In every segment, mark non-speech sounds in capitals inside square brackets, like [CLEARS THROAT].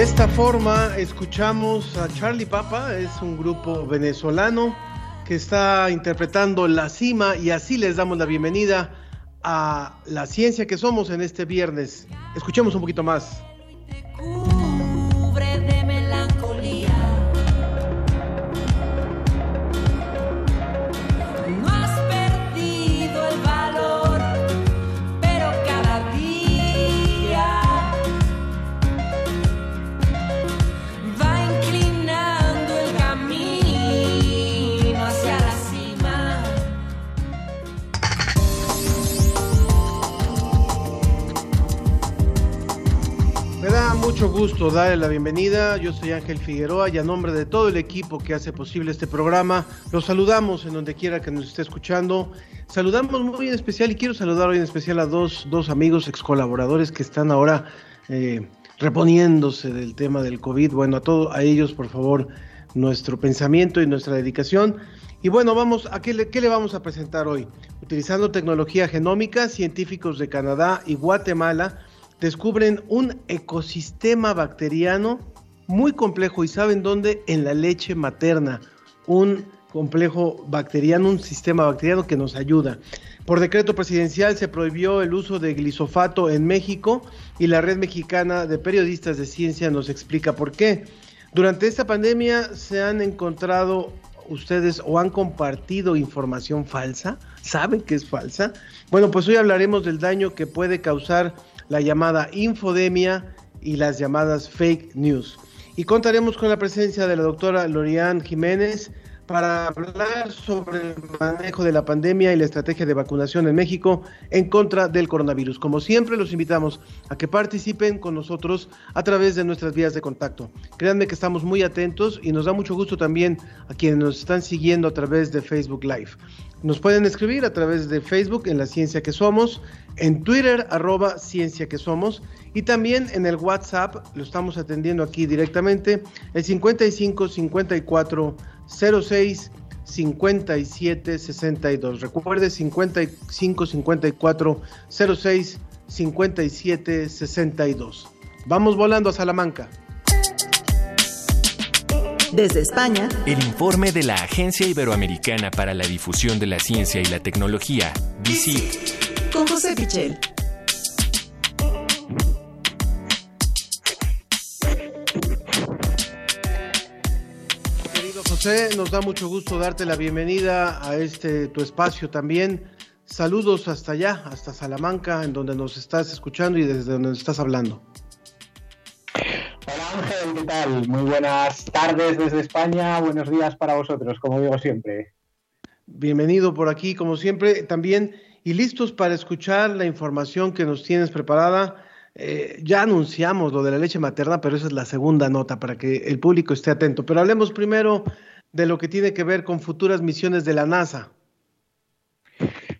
De esta forma escuchamos a Charlie Papa, es un grupo venezolano que está interpretando La Cima y así les damos la bienvenida a la ciencia que somos en este viernes. Escuchemos un poquito más. Mucho gusto darle la bienvenida. Yo soy Ángel Figueroa y a nombre de todo el equipo que hace posible este programa, los saludamos en donde quiera que nos esté escuchando. Saludamos muy en especial y quiero saludar hoy en especial a dos, dos amigos ex colaboradores que están ahora eh, reponiéndose del tema del COVID. Bueno, a todos, a ellos, por favor, nuestro pensamiento y nuestra dedicación. Y bueno, vamos, ¿a qué le, qué le vamos a presentar hoy? Utilizando tecnología genómica, científicos de Canadá y Guatemala descubren un ecosistema bacteriano muy complejo y saben dónde en la leche materna. Un complejo bacteriano un sistema bacteriano que nos ayuda. Por decreto presidencial se prohibió el uso de glisofato en México y la red mexicana de periodistas de ciencia nos explica por qué. Durante esta pandemia se han encontrado ustedes o han compartido información falsa saben que es falsa bueno pues hoy hablaremos del daño que puede causar la llamada infodemia y las llamadas fake news. Y contaremos con la presencia de la doctora Lorian Jiménez para hablar sobre el manejo de la pandemia y la estrategia de vacunación en México en contra del coronavirus. Como siempre, los invitamos a que participen con nosotros a través de nuestras vías de contacto. Créanme que estamos muy atentos y nos da mucho gusto también a quienes nos están siguiendo a través de Facebook Live. Nos pueden escribir a través de Facebook en La Ciencia que Somos, en Twitter arroba Ciencia que Somos y también en el WhatsApp, lo estamos atendiendo aquí directamente, el 55 54 06 57 62. Recuerde 55 54 06 57 62. Vamos volando a Salamanca. Desde España, El informe de la Agencia Iberoamericana para la Difusión de la Ciencia y la Tecnología, DICIT. Con José Pichel. Querido José, nos da mucho gusto darte la bienvenida a este tu espacio también. Saludos hasta allá, hasta Salamanca, en donde nos estás escuchando y desde donde nos estás hablando. Hola Ángel, ¿qué tal? Muy buenas tardes desde España, buenos días para vosotros, como digo siempre. Bienvenido por aquí, como siempre, también, y listos para escuchar la información que nos tienes preparada. Eh, ya anunciamos lo de la leche materna, pero esa es la segunda nota para que el público esté atento. Pero hablemos primero de lo que tiene que ver con futuras misiones de la NASA.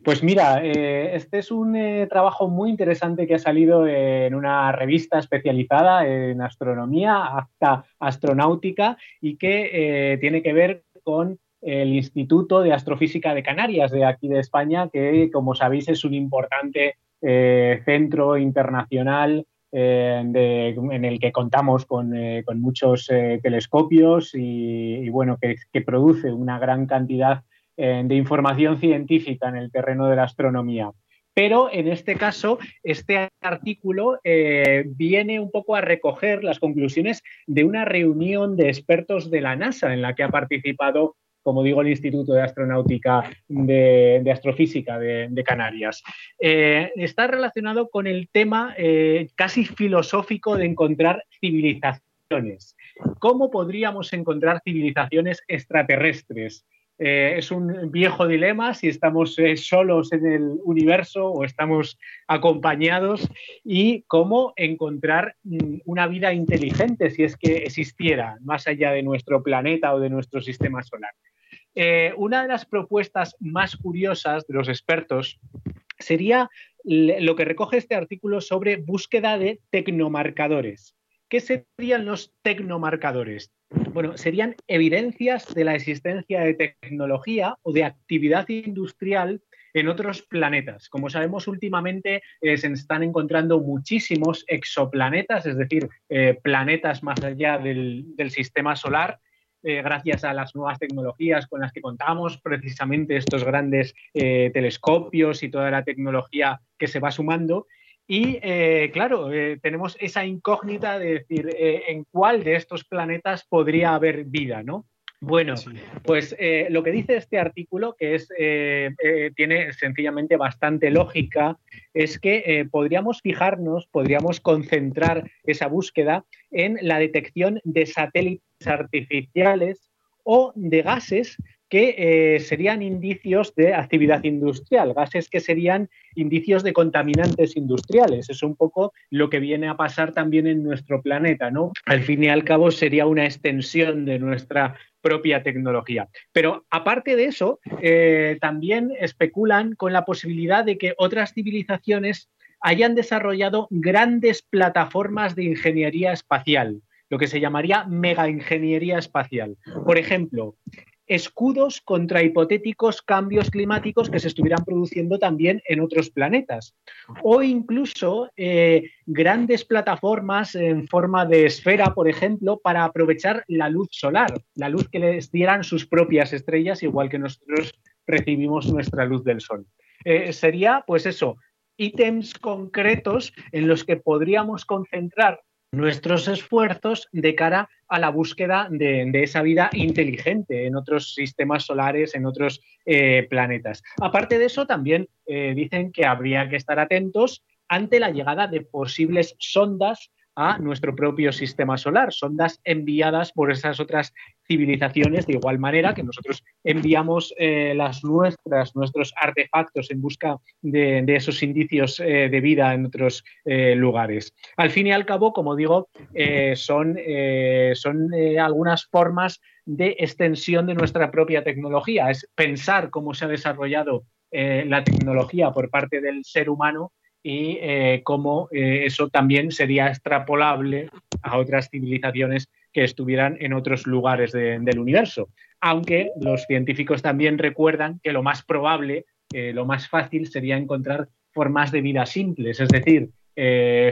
Pues mira, eh, este es un eh, trabajo muy interesante que ha salido en una revista especializada en astronomía, Acta Astronáutica, y que tiene que ver con el Instituto de Astrofísica de Canarias de aquí de España, que como sabéis es un importante eh, centro internacional eh, en el que contamos con, eh, con muchos telescopios y, bueno, que, produce una gran cantidad de información científica en el terreno de la astronomía. Pero en este caso, este artículo viene un poco a recoger las conclusiones de una reunión de expertos de la NASA en la que ha participado como digo, el Instituto de Astronáutica de, Astrofísica de, Canarias. Eh, está relacionado con el tema eh, casi filosófico de encontrar civilizaciones. ¿Cómo podríamos encontrar civilizaciones extraterrestres? Eh, es un viejo dilema si estamos solos en el universo o estamos acompañados y cómo encontrar mm, una vida inteligente si es que existiera más allá de nuestro planeta o de nuestro sistema solar. Eh, una de las propuestas más curiosas de los expertos sería lo que recoge este artículo sobre búsqueda de tecnomarcadores. ¿Qué serían los tecnomarcadores? Bueno, serían evidencias de la existencia de tecnología o de actividad industrial en otros planetas. Como sabemos, últimamente eh, se están encontrando muchísimos exoplanetas, es decir, eh, planetas más allá del sistema solar, eh, gracias a las nuevas tecnologías con las que contamos, precisamente estos grandes eh, telescopios y toda la tecnología que se va sumando. Y eh, claro, tenemos esa incógnita de decir en cuál de estos planetas podría haber vida, ¿no? Bueno, pues lo que dice este artículo, que es, tiene sencillamente bastante lógica, es que podríamos fijarnos, podríamos concentrar esa búsqueda en la detección de satélites artificiales o de gases que eh, serían indicios de actividad industrial, gases que serían indicios de contaminantes industriales. Es un poco lo que viene a pasar también en nuestro planeta, ¿no? Al fin y al cabo sería una extensión de nuestra propia tecnología. Pero aparte de eso, eh, también especulan con la posibilidad de que otras civilizaciones hayan desarrollado grandes plataformas de ingeniería espacial lo que se llamaría megaingeniería espacial. Por ejemplo, escudos contra hipotéticos cambios climáticos que se estuvieran produciendo también en otros planetas. O incluso eh, grandes plataformas en forma de esfera, por ejemplo, para aprovechar la luz solar, la luz que les dieran sus propias estrellas, igual que nosotros recibimos nuestra luz del sol. Eh, sería, pues eso, ítems concretos en los que podríamos concentrar nuestros esfuerzos de cara a la búsqueda de, esa vida inteligente en otros sistemas solares, en otros eh, planetas. Aparte de eso, también eh, dicen que habría que estar atentos ante la llegada de posibles sondas a nuestro propio sistema solar, sondas enviadas por esas otras civilizaciones de igual manera que nosotros enviamos eh, las nuestras, nuestros artefactos en busca de, esos indicios eh, de vida en otros eh, lugares. Al fin y al cabo, como digo, son, son algunas formas de extensión de nuestra propia tecnología, es pensar cómo se ha desarrollado la tecnología por parte del ser humano y eh, cómo eh, eso también sería extrapolable a otras civilizaciones que estuvieran en otros lugares del universo. Aunque los científicos también recuerdan que lo más probable, eh, lo más fácil sería encontrar formas de vida simples, es decir,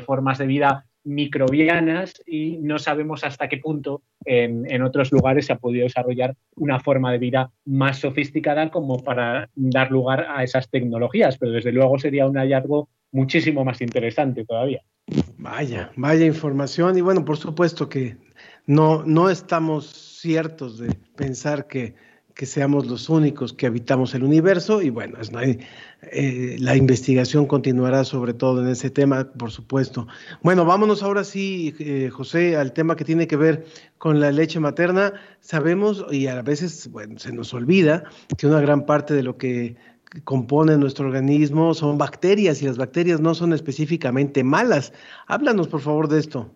formas de vida microbianas y no sabemos hasta qué punto en, otros lugares se ha podido desarrollar una forma de vida más sofisticada como para dar lugar a esas tecnologías, pero desde luego sería un hallazgo muchísimo más interesante todavía. Vaya, vaya información y bueno, por supuesto que no, no estamos ciertos de pensar que que seamos los únicos que habitamos el universo y bueno, eh, la investigación continuará sobre todo en ese tema, por supuesto. Bueno, vámonos ahora sí, eh, José, al tema que tiene que ver con la leche materna. Sabemos y a veces bueno, se nos olvida que una gran parte de lo que compone nuestro organismo son bacterias y las bacterias no son específicamente malas. Háblanos, por favor, de esto.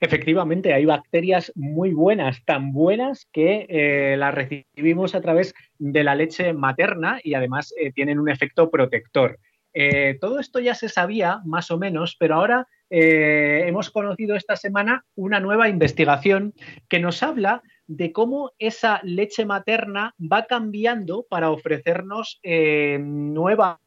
Efectivamente, hay bacterias muy buenas, tan buenas que eh, las recibimos a través de la leche materna y además eh, tienen un efecto protector. Eh, todo esto ya se sabía más o menos, pero ahora hemos conocido esta semana una nueva investigación que nos habla de cómo esa leche materna va cambiando para ofrecernos nuevas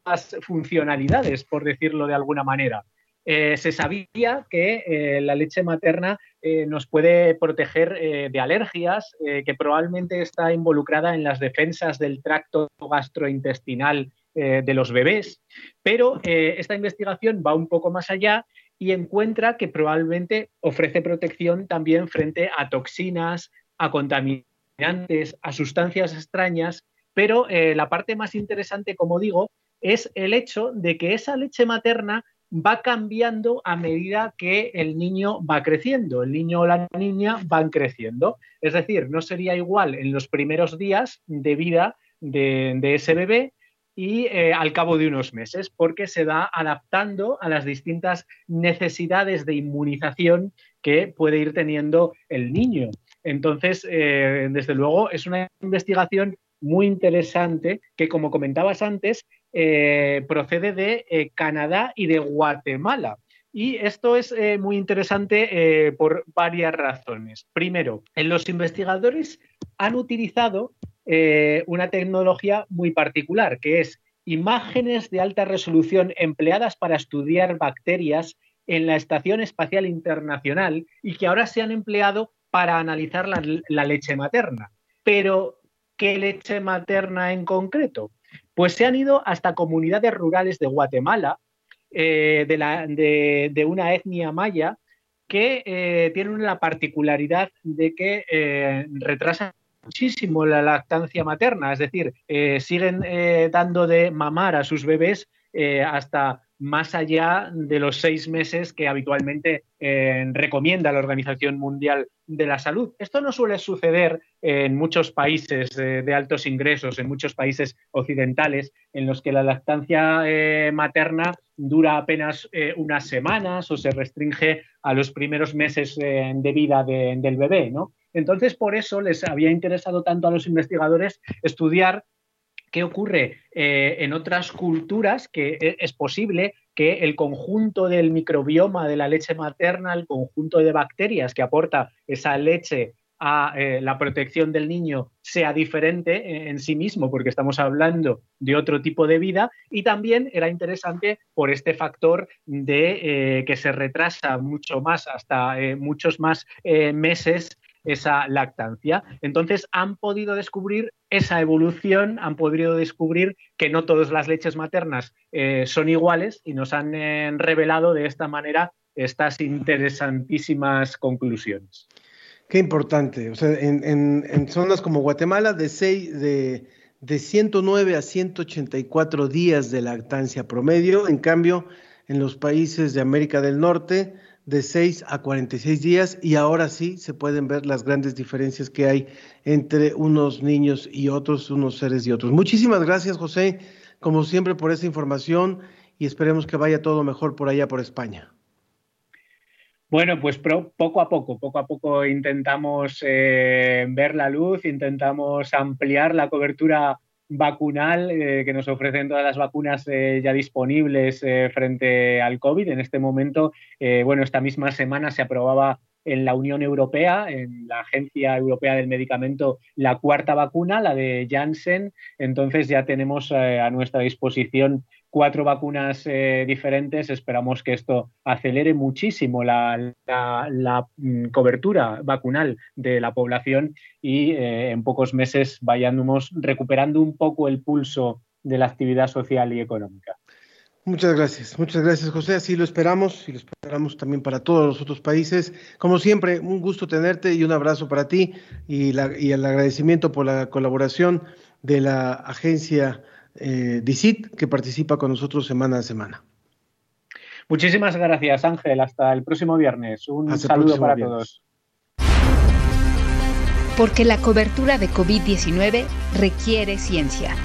funcionalidades, por decirlo de alguna manera. Eh, se sabía que eh, la leche materna eh, nos puede proteger de alergias, que probablemente está involucrada en las defensas del tracto gastrointestinal eh, de los bebés, pero eh, esta investigación va un poco más allá y encuentra que probablemente ofrece protección también frente a toxinas, a contaminantes, a sustancias extrañas, pero eh, la parte más interesante, como digo, es el hecho de que esa leche materna va cambiando a medida que el niño va creciendo, el niño o la niña van creciendo. Es decir, no sería igual en los primeros días de vida de, ese bebé y eh, al cabo de unos meses, porque se va adaptando a las distintas necesidades de inmunización que puede ir teniendo el niño. Entonces, eh, desde luego, es una investigación muy interesante que, como comentabas antes, eh, procede de eh, Canadá y de Guatemala. Y esto es muy interesante por varias razones. Primero, los investigadores han utilizado una tecnología muy particular, que es imágenes de alta resolución empleadas para estudiar bacterias en la Estación Espacial Internacional y que ahora se han empleado para analizar la, leche materna. Pero, ¿qué leche materna en concreto? Pues se han ido hasta comunidades rurales de Guatemala, eh, de, una etnia maya, que eh, tienen la particularidad de que eh, retrasan muchísimo la lactancia materna, es decir, siguen dando de mamar a sus bebés hasta más allá de los seis meses que habitualmente eh, recomienda la Organización Mundial de la Salud. Esto no suele suceder en muchos países de altos ingresos, en muchos países occidentales, en los que la lactancia eh, materna dura apenas eh, unas semanas o se restringe a los primeros meses de vida del bebé. ¿no? Entonces, por eso les había interesado tanto a los investigadores estudiar ¿Qué ocurre eh, en otras culturas? Que e, es posible que el conjunto del microbioma de la leche materna, el conjunto de bacterias que aporta esa leche a eh, la protección del niño sea diferente en, sí mismo, porque estamos hablando de otro tipo de vida, y también era interesante por este factor de eh, que se retrasa mucho más, hasta muchos más meses esa lactancia. Entonces han podido descubrir esa evolución, han podido descubrir que no todas las leches maternas eh, son iguales y nos han eh, revelado de esta manera estas interesantísimas conclusiones. Qué importante. O sea, en, zonas como Guatemala, de, seis, de, de 109 a 184 días de lactancia promedio. En cambio, en los países de América del Norte, de 6 a 46 días y ahora sí se pueden ver las grandes diferencias que hay entre unos niños y otros, unos seres y otros. Muchísimas gracias, José, como siempre, por esa información y esperemos que vaya todo mejor por allá, por España. Bueno, pues poco a poco, poco a poco intentamos eh, ver la luz, intentamos ampliar la cobertura vacunal eh, que nos ofrecen todas las vacunas eh, ya disponibles eh, frente al COVID. En este momento, bueno, esta misma semana se aprobaba en la Unión Europea, en la Agencia Europea del Medicamento, la cuarta vacuna, la de Janssen. Entonces ya tenemos a nuestra disposición cuatro vacunas eh, diferentes. Esperamos que esto acelere muchísimo la, mm, cobertura vacunal de la población y eh, en pocos meses vayamos recuperando un poco el pulso de la actividad social y económica. Muchas gracias, muchas gracias José, así lo esperamos y lo esperamos también para todos los otros países. Como siempre, un gusto tenerte y un abrazo para ti y, y el agradecimiento por la colaboración de la agencia eh, DICIT, que participa con nosotros semana a semana. Muchísimas gracias, Ángel. Hasta el próximo viernes. Un saludo para todos. Porque la cobertura de COVID-19 requiere ciencia.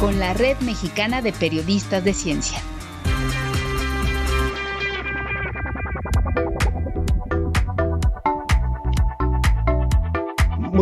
Con la Red Mexicana de Periodistas de Ciencia.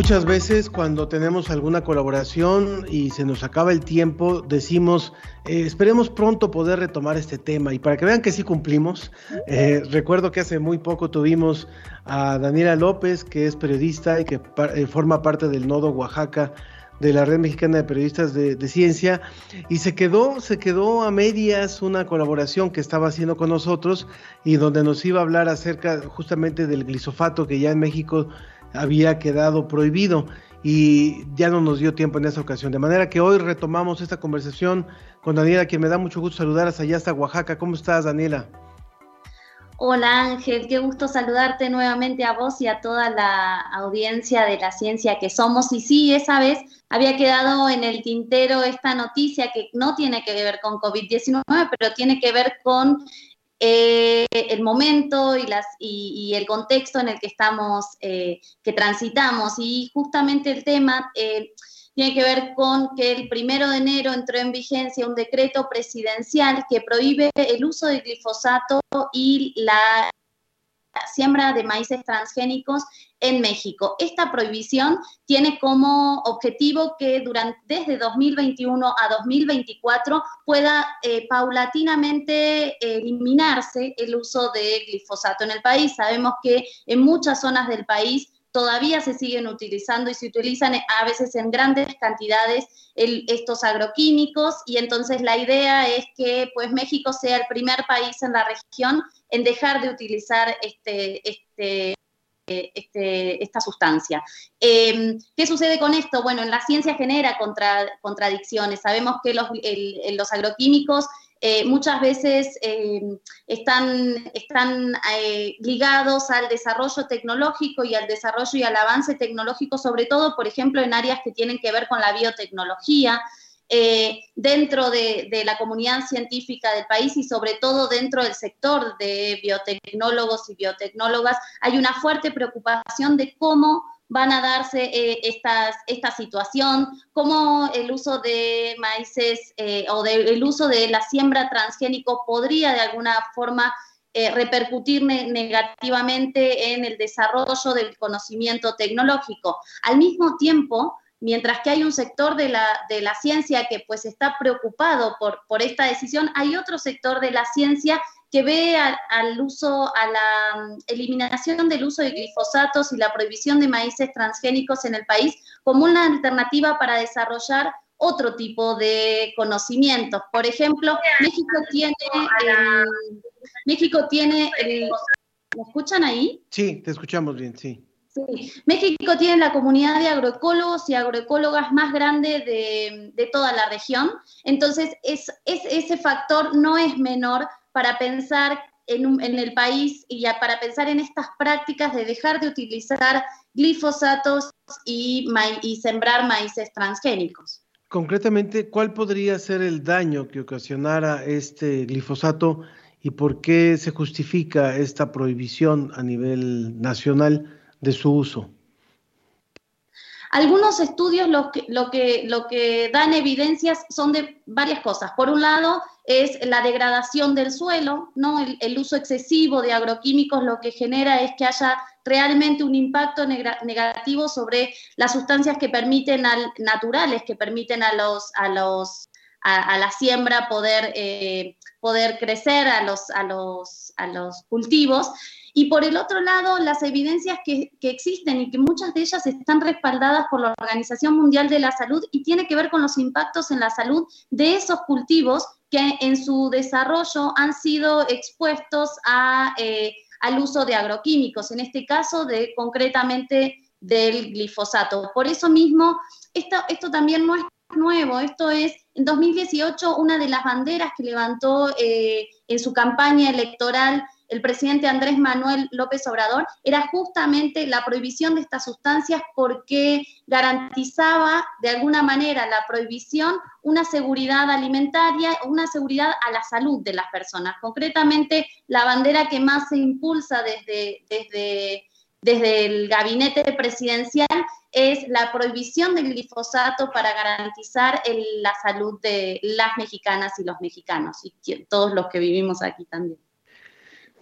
Muchas veces cuando tenemos alguna colaboración y se nos acaba el tiempo, decimos, eh, esperemos pronto poder retomar este tema. Y para que vean que sí cumplimos, eh, recuerdo que hace muy poco tuvimos a Daniela López, que es periodista y que eh, forma parte del Nodo Oaxaca de la Red Mexicana de Periodistas de, de, Ciencia y se quedó, se quedó a medias una colaboración que estaba haciendo con nosotros y donde nos iba a hablar acerca justamente del glisofato que ya en México había quedado prohibido. y ya no nos dio tiempo en esa ocasión. De manera que hoy retomamos esta conversación con Daniela, quien me da mucho gusto saludar hasta allá, hasta Oaxaca. ¿Cómo estás, Daniela? Hola Ángel, qué gusto saludarte nuevamente a vos y a toda la audiencia de la ciencia que somos. Y sí, esa vez había quedado en el tintero esta noticia que no tiene que ver con COVID-19, pero tiene que ver con eh, el momento y, las, y, el contexto en el que estamos, eh, que transitamos. Y justamente el tema... Eh, tiene que ver con que el primero de enero entró en vigencia un decreto presidencial que prohíbe el uso de glifosato y la siembra de maíces transgénicos en México. Esta prohibición tiene como objetivo que durante, desde 2021 a 2024 pueda eh, paulatinamente eliminarse el uso de glifosato en el país. Sabemos que en muchas zonas del país todavía se siguen utilizando y se utilizan a veces en grandes cantidades estos agroquímicos y entonces la idea es que pues México sea el primer país en la región en dejar de utilizar este, este, este esta sustancia. Em, ¿Qué sucede con esto? Bueno, en la ciencia genera contradicciones. Sabemos que los, los agroquímicos eh, muchas veces eh, están, están eh, ligados al desarrollo tecnológico y al desarrollo y al avance tecnológico, sobre todo, por ejemplo, en áreas que tienen que ver con la biotecnología. Dentro de, la comunidad científica del país y sobre todo dentro del sector de biotecnólogos y biotecnólogas, hay una fuerte preocupación de cómo van a darse eh, esta situación, cómo el uso de maíces eh, o el uso de la siembra transgénico podría de alguna forma eh, repercutir negativamente en el desarrollo del conocimiento tecnológico. Al mismo tiempo, mientras que hay un sector de la, de la ciencia que pues está preocupado por, por esta decisión, hay otro sector de la ciencia que ve al, uso, a la mm, eliminación del uso de glifosatos y la prohibición de maíces transgénicos en el país como una alternativa para desarrollar otro tipo de conocimientos. Por ejemplo, México tiene, México tiene, ¿me escuchan ahí? Sí, te escuchamos bien, sí. Sí. México tiene la comunidad de agroecólogos y agroecólogas más grande de, toda la región, entonces es, es, ese factor no es menor para pensar en, el país y ya para pensar en estas prácticas de dejar de utilizar glifosatos y, y sembrar maíces transgénicos. Concretamente, ¿cuál podría ser el daño que ocasionara este glifosato y por qué se justifica esta prohibición a nivel nacional de su uso? Algunos estudios lo que, lo, que, lo que dan evidencias son de varias cosas. Por un lado, es la degradación del suelo, ¿no? El, uso excesivo de agroquímicos lo que genera es que haya realmente un impacto negativo sobre las sustancias que permiten al, naturales, que permiten a los, a los a, la siembra poder, eh, poder crecer, a los, a, los, a los cultivos. Y por el otro lado, las evidencias que, existen y que muchas de ellas están respaldadas por la Organización Mundial de la Salud y tiene que ver con los impactos en la salud de esos cultivos que en su desarrollo han sido expuestos a, eh, al uso de agroquímicos, en este caso de concretamente del glifosato. Por eso mismo, esto, esto también no es nuevo, esto es, en 2018, una de las banderas que levantó eh, en su campaña electoral el presidente Andrés Manuel López Obrador era justamente la prohibición de estas sustancias porque garantizaba de alguna manera la prohibición una seguridad alimentaria, una seguridad a la salud de las personas. Concretamente, la bandera que más se impulsa desde, desde, desde el gabinete presidencial es la prohibición del glifosato para garantizar la salud de las mexicanas y los mexicanos y todos los que vivimos aquí también.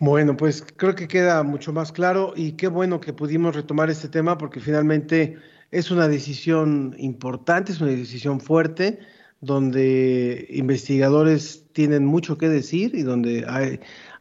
Bueno, pues creo que queda mucho más claro y qué bueno que pudimos retomar este tema porque finalmente es una decisión importante, es una decisión fuerte, donde investigadores tienen mucho que decir y donde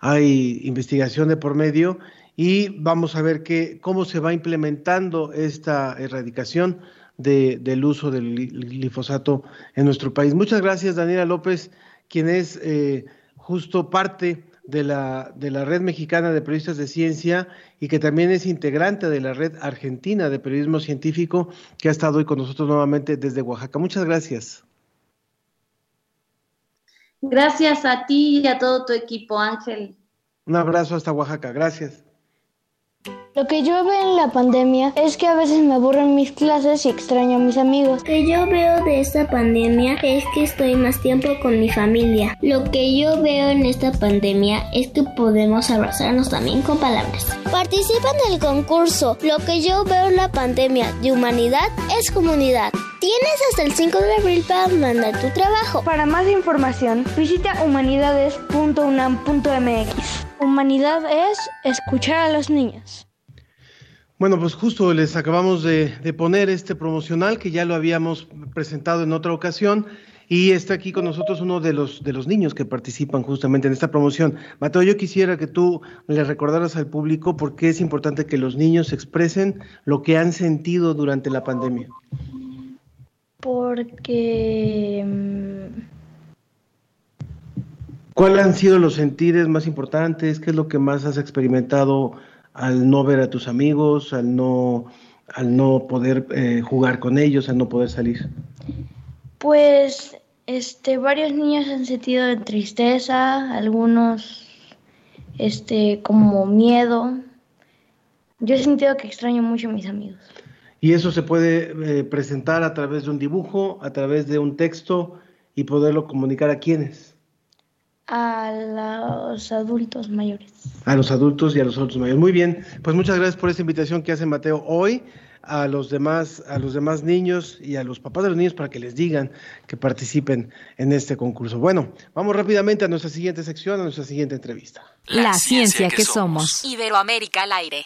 hay, investigación de por medio y vamos a ver que, cómo se va implementando esta erradicación de, del uso del glifosato en nuestro país. Muchas gracias, Daniela López, quien es eh, justo parte de la, de la Red Mexicana de Periodistas de Ciencia y que también es integrante de la Red Argentina de Periodismo Científico, que ha estado hoy con nosotros nuevamente desde Oaxaca. Muchas gracias. Gracias a ti y a todo tu equipo, Ángel. Un abrazo hasta Oaxaca. Gracias. Lo que yo veo en la pandemia es que a veces me aburren mis clases y extraño a mis amigos. Lo que yo veo de esta pandemia es que estoy más tiempo con mi familia. Lo que yo veo en esta pandemia es que podemos abrazarnos también con palabras. Participa en el concurso. Lo que yo veo en la pandemia de humanidad es comunidad. Tienes hasta el 5 de abril para mandar tu trabajo. Para más información, visita humanidades.unam.mx. Humanidad es escuchar a los niños. Bueno, pues justo les acabamos de, de, poner este promocional que ya lo habíamos presentado en otra ocasión y está aquí con nosotros uno de los, de los niños que participan justamente en esta promoción. Mateo, yo quisiera que tú le recordaras al público por qué es importante que los niños expresen lo que han sentido durante la pandemia. Porque... mm, ¿Cuáles han sido los sentires más importantes? ¿Qué es lo que más has experimentado al no ver a tus amigos, al no, al no poder eh, jugar con ellos, al no poder salir? Pues este, varios niños han sentido tristeza, algunos este, como miedo. Yo he sentido que extraño mucho a mis amigos. Y eso se puede eh, presentar a través de un dibujo, a través de un texto y poderlo comunicar a quienes. A los adultos mayores. A los adultos y a los adultos mayores. Muy bien, pues muchas gracias por esta invitación que hace Mateo hoy a los demás, a los demás niños y a los papás de los niños para que les digan que participen en este concurso. Bueno, vamos rápidamente a nuestra siguiente sección, a nuestra siguiente entrevista. La, La ciencia, ciencia que, que somos. somos. Iberoamérica al aire.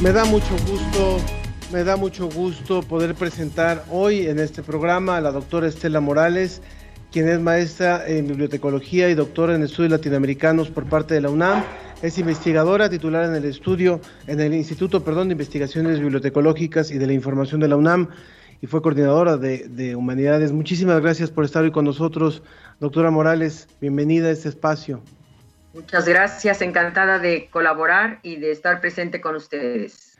Me da mucho gusto me da mucho gusto poder presentar hoy en este programa a la doctora Estela Morales, quien es maestra en bibliotecología y doctora en estudios latinoamericanos por parte de la UNAM. Es investigadora titular en el estudio, en el Instituto, perdón, de Investigaciones Bibliotecológicas y de la Información de la UNAM y fue coordinadora de, de Humanidades. Muchísimas gracias por estar hoy con nosotros, doctora Morales. Bienvenida a este espacio. Muchas gracias, encantada de colaborar y de estar presente con ustedes.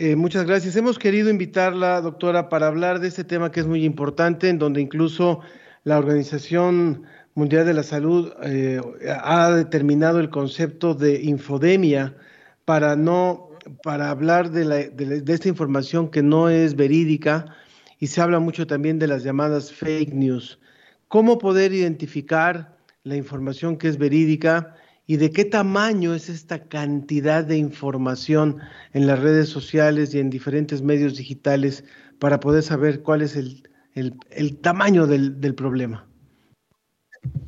Eh, muchas gracias. Hemos querido invitarla, doctora, para hablar de este tema que es muy importante, en donde incluso la Organización Mundial de la Salud eh, ha determinado el concepto de infodemia para no para hablar de, de esta información que no es verídica y se habla mucho también de las llamadas fake news. ¿Cómo poder identificar la información que es verídica? Y de qué tamaño es esta cantidad de información en las redes sociales y en diferentes medios digitales para poder saber cuál es el, el, tamaño del, del, problema.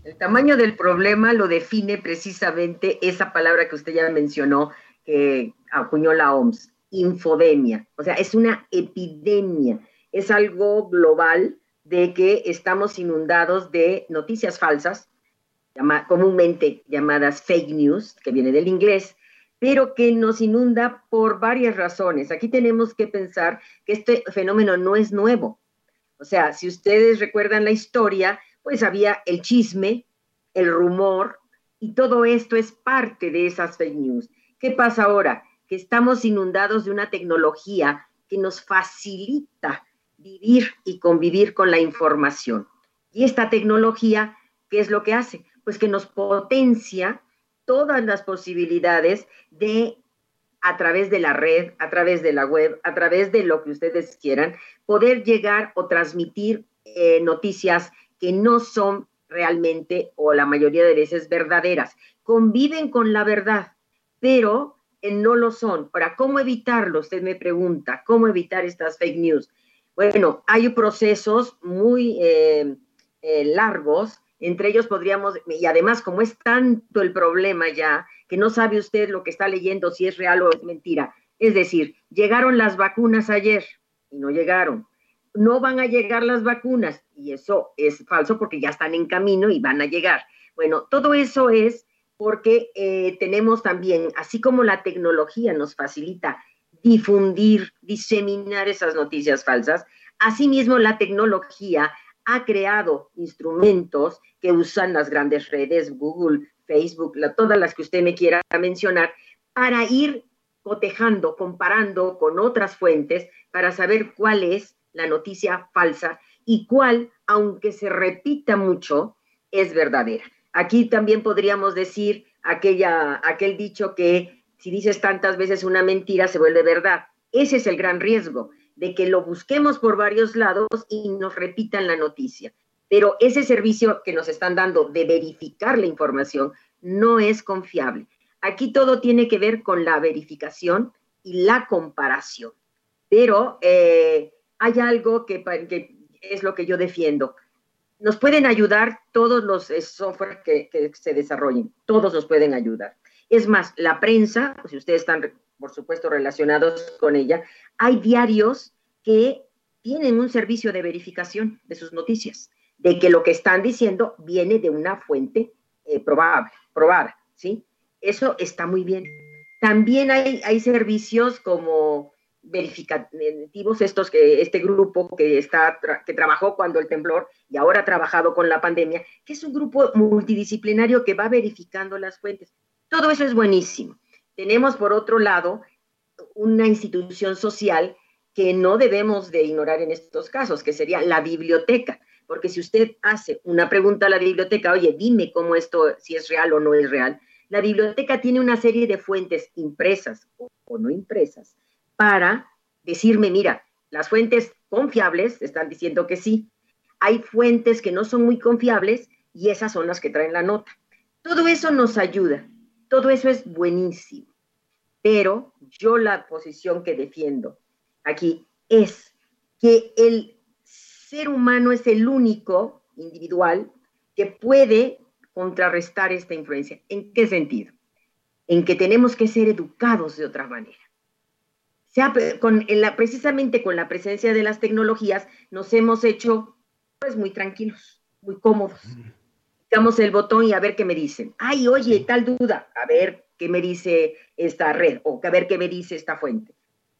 El tamaño del problema lo define precisamente esa palabra que usted ya mencionó, que acuñó la OMS, infodemia. O sea, es una epidemia, es algo global de que estamos inundados de noticias falsas, llama, comúnmente llamadas fake news, que viene del inglés, pero que nos inunda por varias razones. Aquí tenemos que pensar que este fenómeno no es nuevo. O sea, si ustedes recuerdan la historia, pues había el chisme, el rumor, y todo esto es parte de esas fake news. ¿Qué pasa ahora? Que estamos inundados de una tecnología que nos facilita vivir y convivir con la información. Y esta tecnología, ¿qué es lo que hace? Pues que nos potencia todas las posibilidades de a través de la red, a través de la web, a través de lo que ustedes quieran, poder llegar o transmitir eh, noticias que no son realmente o la mayoría de veces verdaderas. Conviven con la verdad, pero eh, no lo son. Ahora, ¿cómo evitarlo? Usted me pregunta, ¿cómo evitar estas fake news? Bueno, hay procesos muy eh, largos entre ellos podríamos, y además como es tanto el problema ya, que no sabe usted lo que está leyendo, si es real o es mentira. Es decir, llegaron las vacunas ayer y no llegaron. No van a llegar las vacunas y eso es falso porque ya están en camino y van a llegar. Bueno, todo eso es porque eh, tenemos también, así como la tecnología nos facilita difundir, diseminar esas noticias falsas, Asimismo, la tecnología ha creado instrumentos que usan las grandes redes, Google, Facebook, todas las que usted me quiera mencionar, para ir cotejando, comparando con otras fuentes para saber cuál es la noticia falsa y cuál, aunque se repita mucho, es verdadera. Aquí también podríamos decir aquella, aquel dicho que si dices tantas veces una mentira se vuelve verdad. Ese es el gran riesgo, de que lo busquemos por varios lados y nos repitan la noticia. Pero ese servicio que nos están dando de verificar la información no es confiable. Aquí todo tiene que ver con la verificación y la comparación. Pero eh, hay algo que, es lo que yo defiendo. Nos pueden ayudar todos los eh, software que, que, se desarrollen, todos nos pueden ayudar. Es más, la prensa, si ustedes están, por supuesto, relacionados con ella, hay diarios que tienen un servicio de verificación de sus noticias, de que lo que están diciendo viene de una fuente eh, probable, probada, ¿sí? Eso está muy bien. También hay, servicios como verificativos, estos que este grupo que está que trabajó cuando el temblor y ahora ha trabajado con la pandemia, que es un grupo multidisciplinario que va verificando las fuentes. Todo eso es buenísimo. Tenemos por otro lado una institución social que no debemos de ignorar en estos casos, que sería la biblioteca, porque si usted hace una pregunta a la biblioteca, oye, dime cómo esto, si es real o no es real, la biblioteca tiene una serie de fuentes impresas o no impresas para decirme, mira, las fuentes confiables están diciendo que sí, hay fuentes que no son muy confiables y esas son las que traen la nota. Todo eso nos ayuda, todo eso es buenísimo, pero yo la posición que defiendo aquí es que el ser humano es el único individual que puede contrarrestar esta influencia. ¿En qué sentido? En que tenemos que ser educados de otra manera. Sea, con, precisamente con la presencia de las tecnologías nos hemos hecho pues muy tranquilos, muy cómodos. Damos el botón y a ver qué me dicen. Ay, oye, tal duda, a ver qué me dice esta red o a ver qué me dice esta fuente.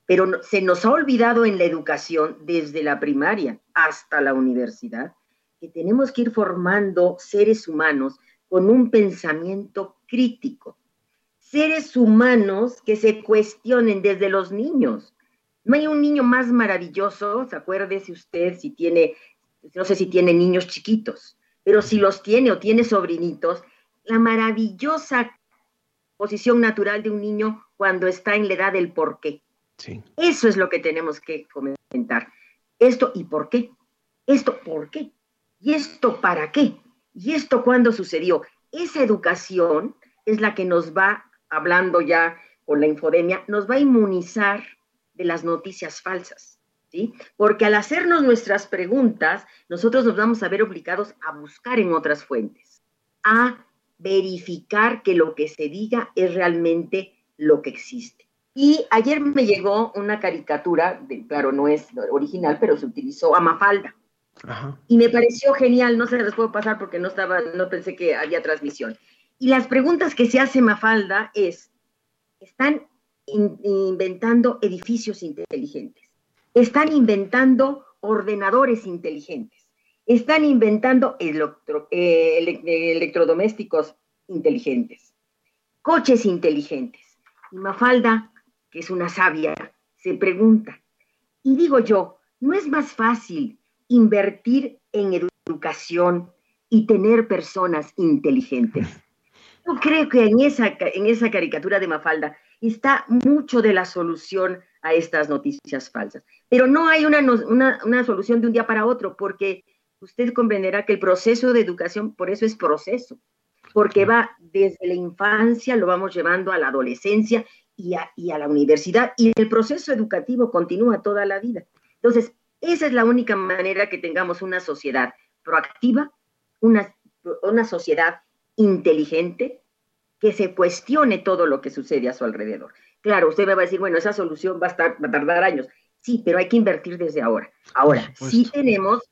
Pero se nos ha olvidado en la educación, desde la primaria hasta la universidad, que tenemos que ir formando seres humanos con un pensamiento crítico. Seres humanos que se cuestionen desde los niños. No hay un niño más maravilloso, se acuérdese usted si tiene, no sé si tiene niños chiquitos, pero si los tiene o tiene sobrinitos, la maravillosa posición natural de un niño cuando está en la edad del por qué. Eso es lo que tenemos que comentar. Esto y por qué. Esto por qué. Y esto para qué. Y esto cuándo sucedió. Esa educación es la que nos va, hablando ya con la infodemia, nos va a inmunizar de las noticias falsas. ¿Sí? Porque al hacernos nuestras preguntas, nosotros nos vamos a ver obligados a buscar en otras fuentes, a verificar que lo que se diga es realmente lo que existe. Y ayer me llegó una caricatura, de, claro, no es original, pero se utilizó a Mafalda. Y me pareció genial, no se las puedo pasar porque no estaba, no pensé que había transmisión. Y las preguntas que se hace Mafalda es, están inventando edificios inteligentes, están inventando ordenadores inteligentes, están inventando eh, electrodomésticos inteligentes, coches inteligentes. Y Mafalda que es una sabia, se pregunta, y digo yo, ¿no es más fácil invertir en educación y tener personas inteligentes? Yo creo que en esa, en esa caricatura de Mafalda está mucho de la solución a estas noticias falsas. Pero no hay una, una, una, solución de un día para otro, porque usted comprenderá que el proceso de educación, por eso es proceso, porque va desde la infancia, lo vamos llevando a la adolescencia y a, la universidad y el proceso educativo continúa toda la vida. Entonces, esa es la única manera que tengamos una sociedad proactiva, una, una sociedad inteligente, que se cuestione todo lo que sucede a su alrededor. Claro, usted me va a decir, bueno, esa solución va a, estar, va a tardar años. Sí, pero hay que invertir desde ahora. Ahora, sí tenemos,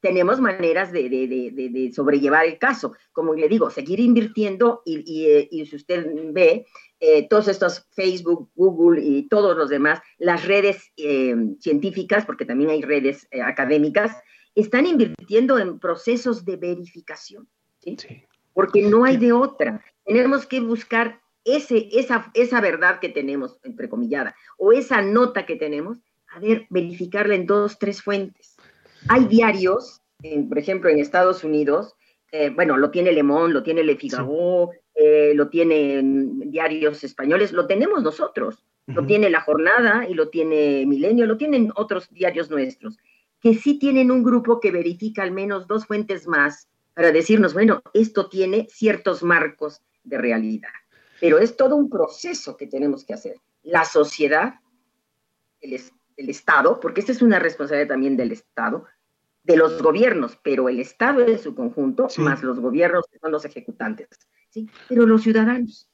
tenemos maneras de, de, de, de, sobrellevar el caso. Como le digo, seguir invirtiendo y, y, eh, y si usted ve eh, todos estos Facebook, Google y todos los demás, las redes eh, científicas, porque también hay redes eh, académicas, están invirtiendo en procesos de verificación, ¿sí? sí. Porque no hay de otra. Tenemos que buscar ese, esa, esa verdad que tenemos, entrecomillada, o esa nota que tenemos, a ver, verificarla en dos, tres fuentes. Hay diarios, en, por ejemplo, en Estados Unidos, eh, bueno, lo tiene Le Monde, lo tiene Le Figaro, sí. eh, lo tienen diarios españoles, lo tenemos nosotros, uh -huh. lo tiene La Jornada y lo tiene Milenio, lo tienen otros diarios nuestros, que sí tienen un grupo que verifica al menos dos fuentes más para decirnos, bueno, esto tiene ciertos marcos de realidad, pero es todo un proceso que tenemos que hacer. La sociedad, el, el Estado, porque esta es una responsabilidad también del Estado, de los gobiernos, pero el Estado en su conjunto, sí. más los gobiernos que son los ejecutantes, ¿sí? pero los ciudadanos.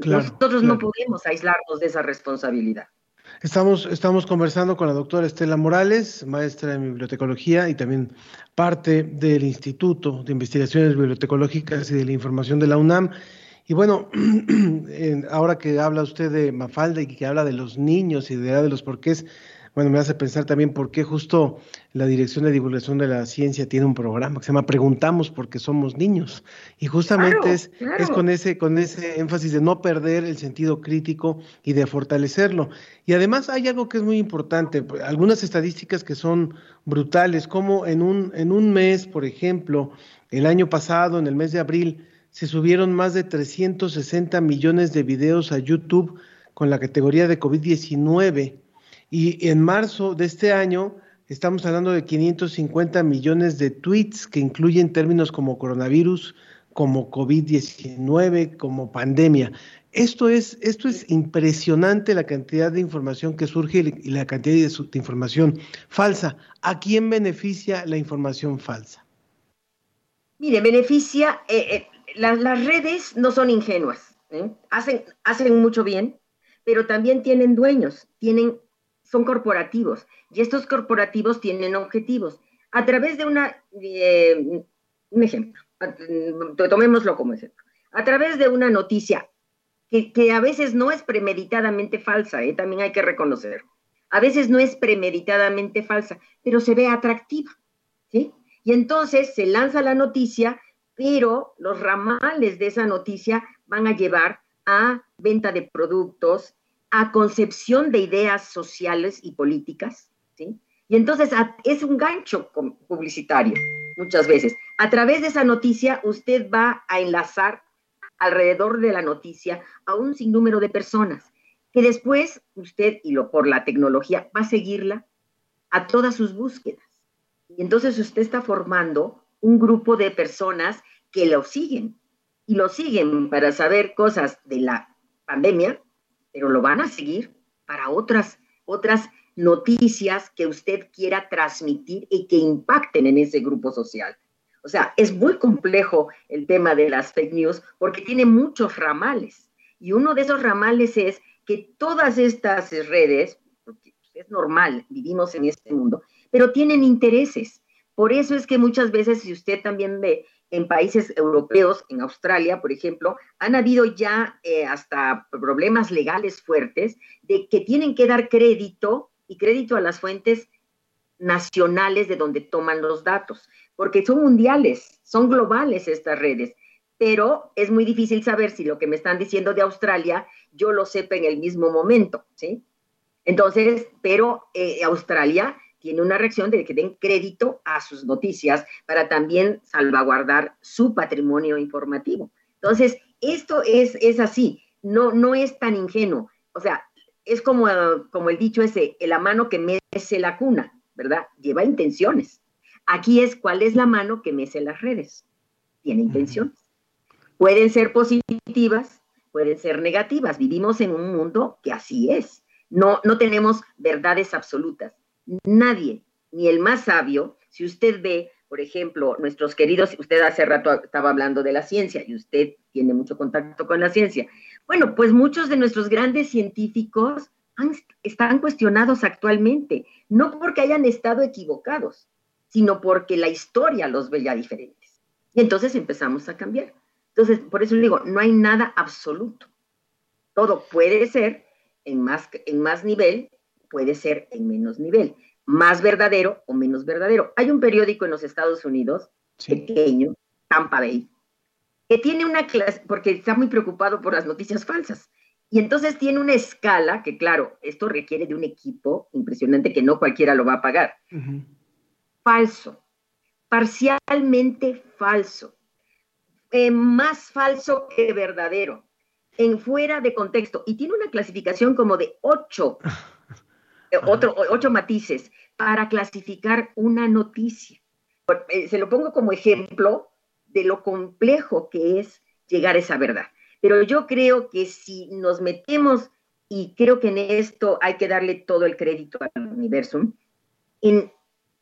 Claro, Nosotros claro. no podemos aislarnos de esa responsabilidad. Estamos, estamos conversando con la doctora Estela Morales, maestra en bibliotecología y también parte del Instituto de Investigaciones Bibliotecológicas y de la Información de la UNAM. Y bueno, [CLEARS THROAT] ahora que habla usted de Mafalda y que habla de los niños y de, de los porqués, bueno, me hace pensar también por qué justo la Dirección de Divulgación de la Ciencia tiene un programa que se llama Preguntamos porque somos niños. Y justamente claro, es, claro. es con, ese, con ese énfasis de no perder el sentido crítico y de fortalecerlo. Y además hay algo que es muy importante, algunas estadísticas que son brutales, como en un, en un mes, por ejemplo, el año pasado, en el mes de abril, se subieron más de 360 millones de videos a YouTube con la categoría de COVID-19 y en marzo de este año estamos hablando de 550 millones de tweets que incluyen términos como coronavirus, como COVID-19, como pandemia. Esto es, esto es impresionante la cantidad de información que surge y la cantidad de, información falsa. ¿A quién beneficia la información falsa? Mire, beneficia, eh, eh, las, redes no son ingenuas, ¿eh? hacen, hacen mucho bien, pero también tienen dueños, tienen son corporativos y estos corporativos tienen objetivos. A través de una, eh, un ejemplo, tomémoslo como ejemplo, a través de una noticia que, que a veces no es premeditadamente falsa, ¿eh? también hay que reconocer, a veces no es premeditadamente falsa, pero se ve atractiva, ¿sí? Y entonces se lanza la noticia, pero los ramales de esa noticia van a llevar a venta de productos, a concepción de ideas sociales y políticas, ¿sí? Y entonces es un gancho publicitario muchas veces. A través de esa noticia usted va a enlazar alrededor de la noticia a un sinnúmero de personas que después usted, y lo por la tecnología, va a seguirla a todas sus búsquedas. Y entonces usted está formando un grupo de personas que lo siguen y lo siguen para saber cosas de la pandemia, pero lo van a seguir para otras, otras noticias que usted quiera transmitir y que impacten en ese grupo social. O sea, es muy complejo el tema de las fake news porque tiene muchos ramales. Y uno de esos ramales es que todas estas redes, porque es normal, vivimos en este mundo, pero tienen intereses. Por eso es que muchas veces, si usted también ve en países europeos, en Australia, por ejemplo, han habido ya eh, hasta problemas legales fuertes de que tienen que dar crédito y crédito a las fuentes nacionales de donde toman los datos, porque son mundiales, son globales estas redes, pero es muy difícil saber si lo que me están diciendo de Australia yo lo sepa en el mismo momento, ¿sí? Entonces, pero eh, Australia tiene una reacción de que den crédito a sus noticias para también salvaguardar su patrimonio informativo. Entonces, esto es, es así, no, no es tan ingenuo. O sea, es como, como el dicho ese, la mano que mece la cuna, ¿verdad? Lleva intenciones. Aquí es cuál es la mano que mece las redes. Tiene intenciones. Pueden ser positivas, pueden ser negativas. Vivimos en un mundo que así es. No, no tenemos verdades absolutas nadie, ni el más sabio, si usted ve, por ejemplo, nuestros queridos, usted hace rato estaba hablando de la ciencia y usted tiene mucho contacto con la ciencia. Bueno, pues muchos de nuestros grandes científicos están cuestionados actualmente, no porque hayan estado equivocados, sino porque la historia los veía diferentes. Y entonces empezamos a cambiar. Entonces, por eso digo, no hay nada absoluto. Todo puede ser en más, en más nivel, puede ser en menos nivel, más verdadero o menos verdadero. Hay un periódico en los Estados Unidos, pequeño, Tampa Bay, que tiene una clase, porque está muy preocupado por las noticias falsas. Y entonces tiene una escala que, claro, esto requiere de un equipo impresionante que no cualquiera lo va a pagar. Falso, parcialmente falso, eh, más falso que verdadero, en fuera de contexto. Y tiene una clasificación como de ocho, [LAUGHS] otro, ocho matices para clasificar una noticia. Eh, se lo pongo como ejemplo de lo complejo que es llegar a esa verdad. Pero yo creo que si nos metemos, y creo que en esto hay que darle todo el crédito al universo, en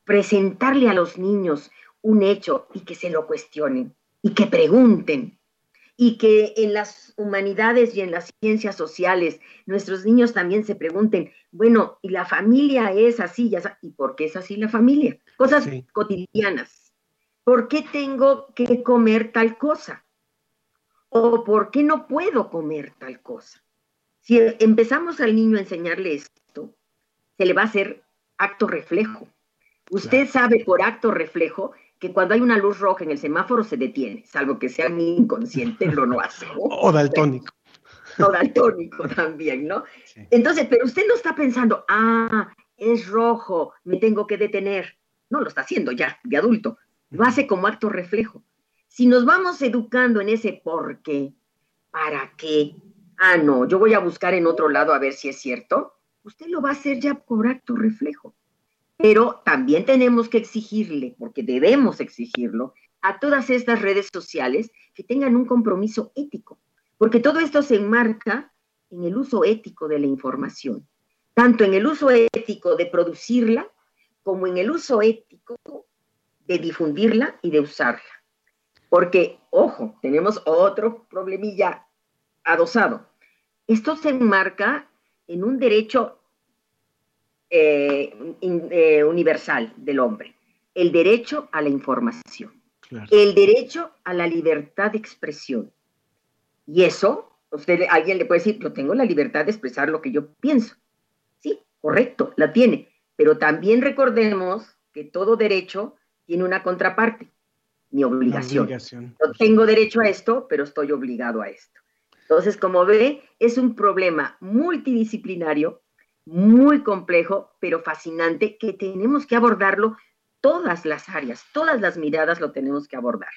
presentarle a los niños un hecho y que se lo cuestionen y que pregunten y que en las humanidades y en las ciencias sociales nuestros niños también se pregunten, bueno, ¿y la familia es así? ¿Y por qué es así la familia? Cosas cotidianas. ¿Por qué tengo que comer tal cosa? ¿O por qué no puedo comer tal cosa? Si empezamos al niño a enseñarle esto, se le va a hacer acto reflejo. Usted sabe por acto reflejo que cuando hay una luz roja en el semáforo se detiene, salvo que sea muy inconsciente, lo no hace. [LAUGHS] O daltónico. O daltónico también, ¿no? Entonces, pero usted no está pensando, ah, es rojo, me tengo que detener. No, lo está haciendo ya, de adulto. Lo hace como acto reflejo. Si nos vamos educando en ese por qué, para qué, ah, no, yo voy a buscar en otro lado a ver si es cierto, usted lo va a hacer ya por acto reflejo. Pero también tenemos que exigirle, porque debemos exigirlo, a todas estas redes sociales que tengan un compromiso ético, porque todo esto se enmarca en el uso ético de la información, tanto en el uso ético de producirla como en el uso ético de difundirla y de usarla. Porque, ojo, tenemos otro problemilla adosado. Esto se enmarca en un derecho eh, eh, universal del hombre, el derecho a la información, el derecho a la libertad de expresión. Y eso, usted, alguien le puede decir, yo tengo la libertad de expresar lo que yo pienso. Sí, correcto, la tiene. Pero también recordemos que todo derecho tiene una contraparte mi obligación. No tengo derecho a esto, pero estoy obligado a esto. Entonces, como ve, es un problema multidisciplinario, muy complejo, pero fascinante, que tenemos que abordarlo todas las áreas, todas las miradas lo tenemos que abordar.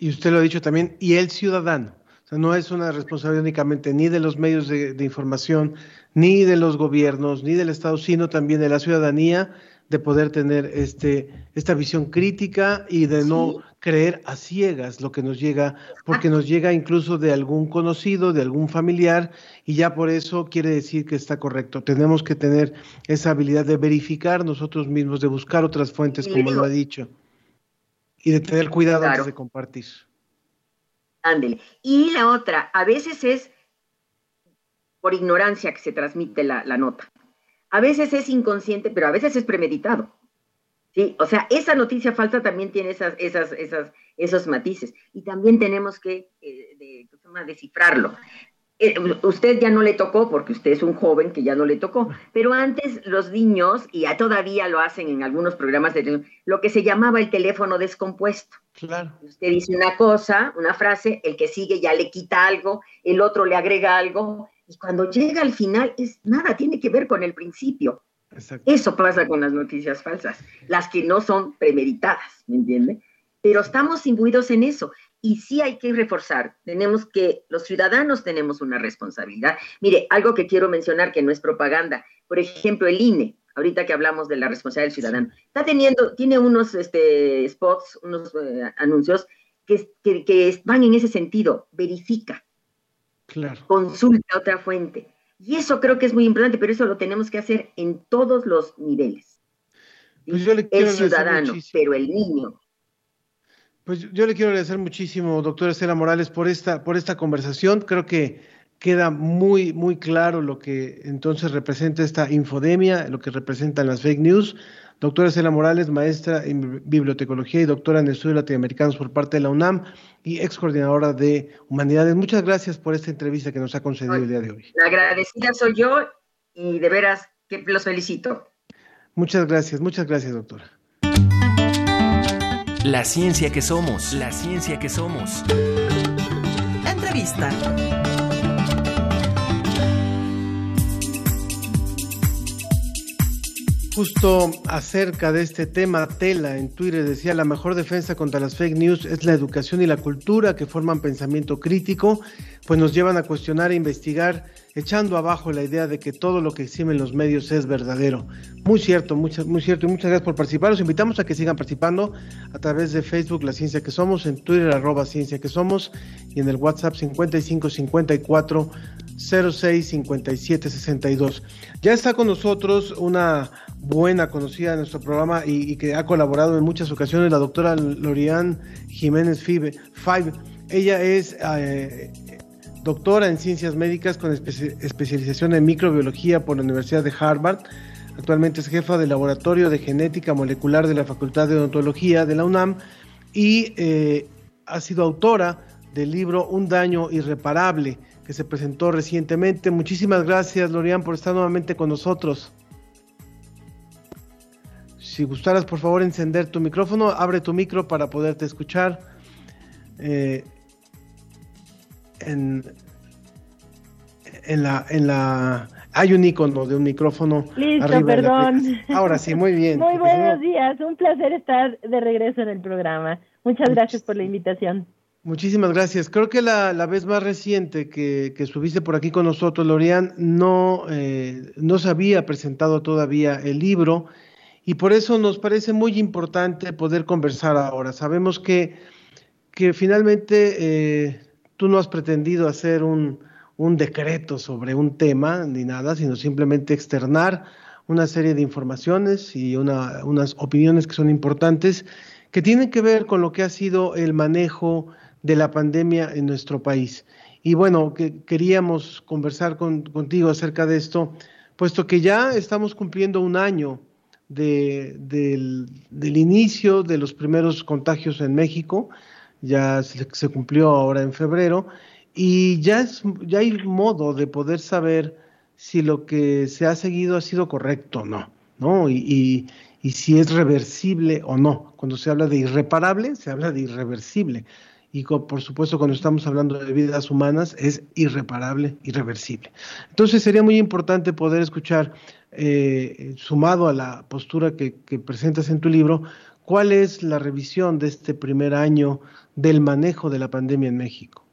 Y usted lo ha dicho también, y el ciudadano. No es una responsabilidad únicamente ni de los medios de información, ni de los gobiernos, ni del Estado, sino también de la ciudadanía de poder tener este, esta visión crítica y de no creer a ciegas lo que nos llega, porque nos llega incluso de algún conocido, de algún familiar, y ya por eso quiere decir que está correcto. Tenemos que tener esa habilidad de verificar nosotros mismos, de buscar otras fuentes, como lo ha dicho, y de tener cuidado antes de compartir. Ándele. Y la otra, a veces es por ignorancia que se transmite la nota. A veces es inconsciente, pero a veces es premeditado. ¿sí? O sea, esa noticia falsa también tiene esas, esas, esas, esos matices. Y también tenemos que eh, descifrarlo. Eh, usted ya no le tocó, porque usted es un joven que ya no le tocó, pero antes los niños, y todavía lo hacen en algunos programas de lo que se llamaba el teléfono descompuesto. Claro. Usted dice una cosa, una frase, el que sigue ya le quita algo, el otro le agrega algo, y cuando llega al final, es nada tiene que ver con el principio. Eso pasa con las noticias falsas, las que no son premeditadas, ¿me entiende? Pero estamos imbuidos en eso. Y sí hay que reforzar, tenemos que, los ciudadanos tenemos una responsabilidad. Mire, algo que quiero mencionar que no es propaganda, por ejemplo, el INE, ahorita que hablamos de la responsabilidad del ciudadano, está teniendo, tiene unos este, spots, unos eh, anuncios que, que, que, van en ese sentido, verifica, Consulta otra fuente. Y eso creo que es muy importante, pero eso lo tenemos que hacer en todos los niveles. Pues el ciudadano, pero el niño. Pues yo le quiero agradecer muchísimo, doctora Estela Morales, por esta, por esta conversación. Creo que queda muy, muy claro lo que entonces representa esta infodemia, lo que representan las fake news. Doctora Cela Morales, maestra en bibliotecología y doctora en estudios latinoamericanos por parte de la UNAM y ex coordinadora de humanidades. Muchas gracias por esta entrevista que nos ha concedido el día de hoy. La agradecida soy yo y de veras que los felicito. Muchas gracias, muchas gracias, doctora. La ciencia que somos, la ciencia que somos. Entrevista. Justo acerca de este tema, Tela en Twitter decía, la mejor defensa contra las fake news es la educación y la cultura que forman pensamiento crítico, pues nos llevan a cuestionar e investigar, echando abajo la idea de que todo lo que exhiben los medios es verdadero. Muy cierto, muy, muy cierto, y muchas gracias por participar. Los invitamos a que sigan participando a través de Facebook La Ciencia que Somos, en Twitter arroba Ciencia que Somos y en el WhatsApp 5554 06 57 62. Ya está con nosotros una buena, conocida en nuestro programa y, que ha colaborado en muchas ocasiones, la doctora Lorian Jiménez Five. Ella es eh, doctora en ciencias médicas con especialización en microbiología por la Universidad de Harvard. Actualmente es jefa del laboratorio de genética molecular de la Facultad de Odontología de la UNAM y eh, ha sido autora del libro Un daño irreparable que se presentó recientemente. Muchísimas gracias, Lorian, por estar nuevamente con nosotros. Si gustaras, por favor, encender tu micrófono, abre tu micro para poderte escuchar. Eh, en, la, en la hay un icono de un micrófono. Listo, perdón. Ahora sí, muy bien. Muy buenos días, un placer estar de regreso en el programa. Muchas gracias por la invitación. Muchísimas gracias. Creo que la, vez más reciente que, que, estuviste por aquí con nosotros, Lorian, no, eh, no se había presentado todavía el libro y por eso nos parece muy importante poder conversar ahora. Sabemos que, que finalmente eh, tú no has pretendido hacer un, un, decreto sobre un tema ni nada, sino simplemente externar una serie de informaciones y una, unas opiniones que son importantes que tienen que ver con lo que ha sido el manejo de la pandemia en nuestro país. Y bueno, que queríamos conversar con, contigo acerca de esto, puesto que ya estamos cumpliendo un año del, inicio de los primeros contagios en México, ya se, cumplió ahora en febrero, y ya, es, ya hay modo de poder saber si lo que se ha seguido ha sido correcto o no, ¿no? Y, y si es reversible o no. Cuando se habla de irreparable, se habla de irreversible. Y por supuesto, cuando estamos hablando de vidas humanas, es irreparable, irreversible. Entonces sería muy importante poder escuchar eh, sumado a la postura que, presentas en tu libro, ¿cuál es la revisión de este primer año del manejo de la pandemia en México?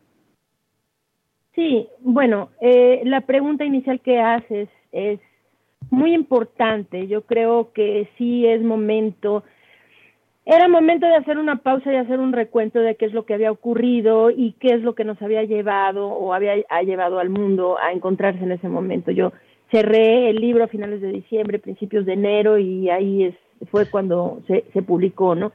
Sí, bueno, eh, la pregunta inicial que haces es muy importante. Yo creo que sí es momento, era momento de hacer una pausa y hacer un recuento de qué es lo que había ocurrido y qué es lo que nos había llevado o había ha llevado al mundo a encontrarse en ese momento. Yo cerré el libro a finales de diciembre, principios de enero y ahí es, fue cuando se, se publicó, ¿no?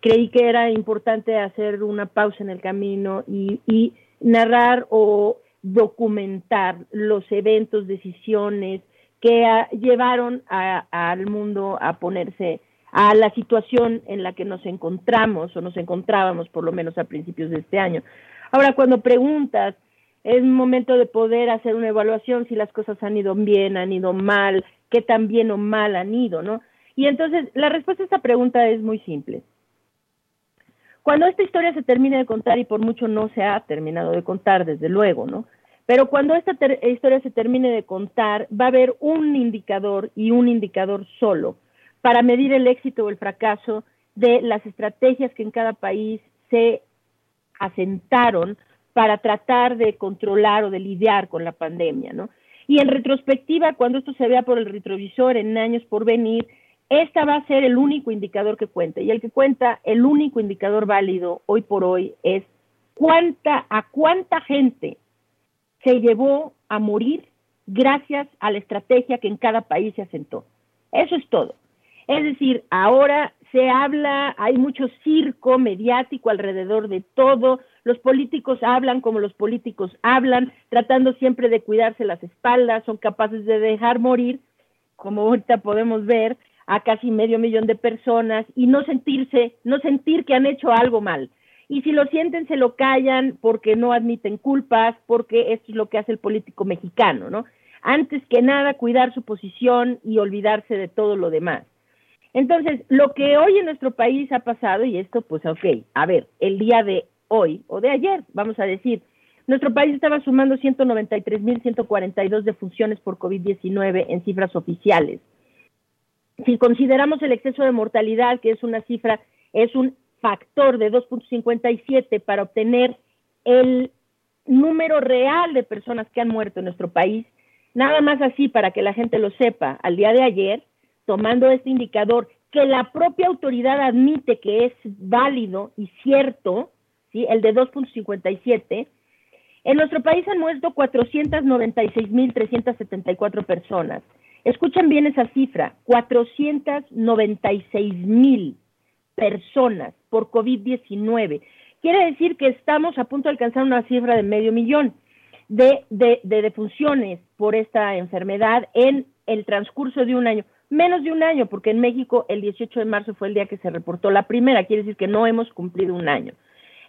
Creí que era importante hacer una pausa en el camino y, y narrar o documentar los eventos, decisiones que llevaron al mundo a ponerse a la situación en la que nos encontramos o nos encontrábamos por lo menos a principios de este año. Ahora, cuando preguntas es momento de poder hacer una evaluación si las cosas han ido bien, han ido mal, qué tan bien o mal han ido, ¿no? Y entonces la respuesta a esta pregunta es muy simple. Cuando esta historia se termine de contar, y por mucho no se ha terminado de contar, desde luego, ¿no? Pero cuando esta historia se termine de contar, va a haber un indicador y un indicador solo para medir el éxito o el fracaso de las estrategias que en cada país se asentaron para tratar de controlar o de lidiar con la pandemia, ¿no? Y en retrospectiva, cuando esto se vea por el retrovisor en años por venir, esta va a ser el único indicador que cuenta. Y el que cuenta, el único indicador válido hoy por hoy es cuánta, a cuánta gente se llevó a morir gracias a la estrategia que en cada país se asentó. Eso es todo. Es decir, ahora se habla, hay mucho circo mediático alrededor de todo, los políticos hablan como los políticos hablan, tratando siempre de cuidarse las espaldas, son capaces de dejar morir, como ahorita podemos ver, a casi medio millón de personas y no sentirse, no sentir que han hecho algo mal. Y si lo sienten, se lo callan porque no admiten culpas, porque esto es lo que hace el político mexicano, ¿no? Antes que nada, cuidar su posición y olvidarse de todo lo demás. Entonces, lo que hoy en nuestro país ha pasado, y esto, pues, ok, a ver, el día de hoy o de ayer, vamos a decir, nuestro país estaba sumando 193.142 defunciones por COVID-19 en cifras oficiales. Si consideramos el exceso de mortalidad, que es una cifra, es un factor de 2.57 para obtener el número real de personas que han muerto en nuestro país, nada más así para que la gente lo sepa, al día de ayer, tomando este indicador que la propia autoridad admite que es válido y cierto, ¿sí? el de 2.57, en nuestro país han muerto 496.374 personas. Escuchen bien esa cifra, 496.000 personas por COVID-19. Quiere decir que estamos a punto de alcanzar una cifra de medio millón de, de, de defunciones por esta enfermedad en el transcurso de un año. Menos de un año, porque en México el 18 de marzo fue el día que se reportó la primera, quiere decir que no hemos cumplido un año.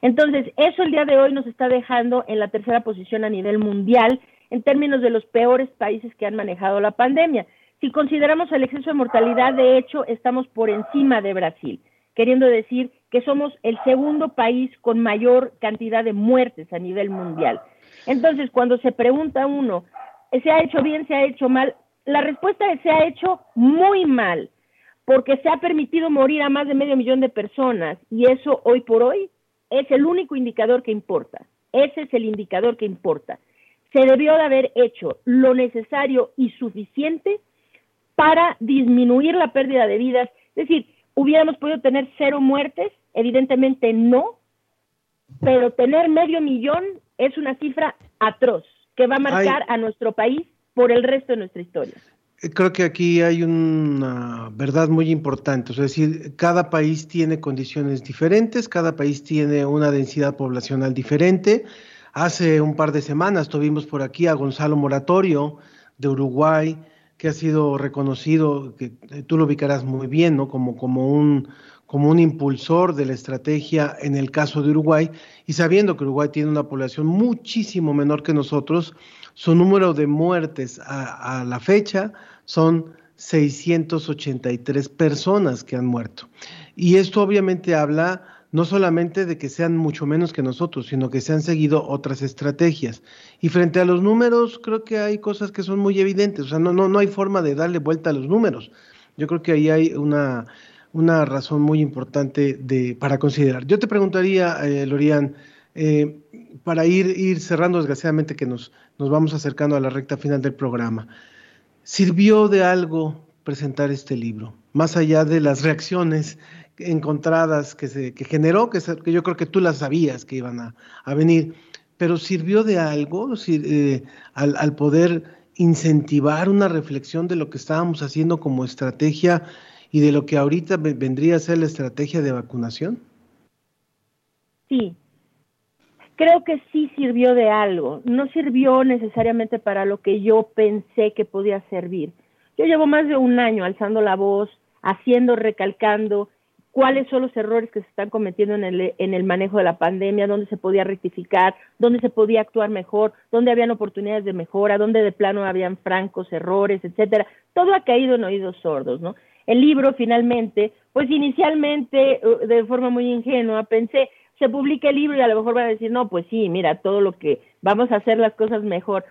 Entonces, eso el día de hoy nos está dejando en la tercera posición a nivel mundial en términos de los peores países que han manejado la pandemia. Si consideramos el exceso de mortalidad, de hecho, estamos por encima de Brasil, queriendo decir que somos el segundo país con mayor cantidad de muertes a nivel mundial. Entonces, cuando se pregunta uno, ¿se ha hecho bien, se ha hecho mal? La respuesta es se ha hecho muy mal, porque se ha permitido morir a más de medio millón de personas y eso hoy por hoy es el único indicador que importa. Ese es el indicador que importa. Se debió de haber hecho lo necesario y suficiente para disminuir la pérdida de vidas. Es decir, ¿hubiéramos podido tener cero muertes? Evidentemente no, pero tener medio millón es una cifra atroz que va a marcar a nuestro país por el resto de nuestra historia. Eh, creo que aquí hay una verdad muy importante, es decir, cada país tiene condiciones diferentes, cada país tiene una densidad poblacional diferente. Hace un par de semanas tuvimos por aquí a Gonzalo Moratorio de Uruguay, que ha sido reconocido, que eh, tú lo ubicarás muy bien, ¿no? Como, como, un, como un impulsor de la estrategia en el caso de Uruguay, y sabiendo que Uruguay tiene una población muchísimo menor que nosotros, su número de muertes a, la fecha son 683 personas que han muerto. Y esto obviamente habla no solamente de que sean mucho menos que nosotros, sino que se han seguido otras estrategias. Y frente a los números, creo que hay cosas que son muy evidentes, o sea, no, no, no hay forma de darle vuelta a los números. Yo creo que ahí hay una, una razón muy importante de, para considerar. Yo te preguntaría, eh, Lorian, eh, para ir, ir cerrando, desgraciadamente que nos, nos vamos acercando a la recta final del programa, ¿sirvió de algo presentar este libro? Más allá de las reacciones encontradas que, se, que generó, que, que yo creo que tú las sabías que iban a, a venir, pero ¿sirvió de algo eh, al, al poder incentivar una reflexión de lo que estábamos haciendo como estrategia y de lo que ahorita vendría a ser la estrategia de vacunación? Sí, creo que sí sirvió de algo. No sirvió necesariamente para lo que yo pensé que podía servir. Yo llevo más de un año alzando la voz, haciendo, recalcando cuáles son los errores que se están cometiendo en el, en el manejo de la pandemia, dónde se podía rectificar, dónde se podía actuar mejor, dónde habían oportunidades de mejora, dónde de plano habían francos errores, etcétera. Todo ha caído en oídos sordos, ¿no? El libro finalmente, pues inicialmente uh, de forma muy ingenua pensé, se publique el libro y a lo mejor van a decir, no, pues sí, mira, todo lo que vamos a hacer las cosas mejor.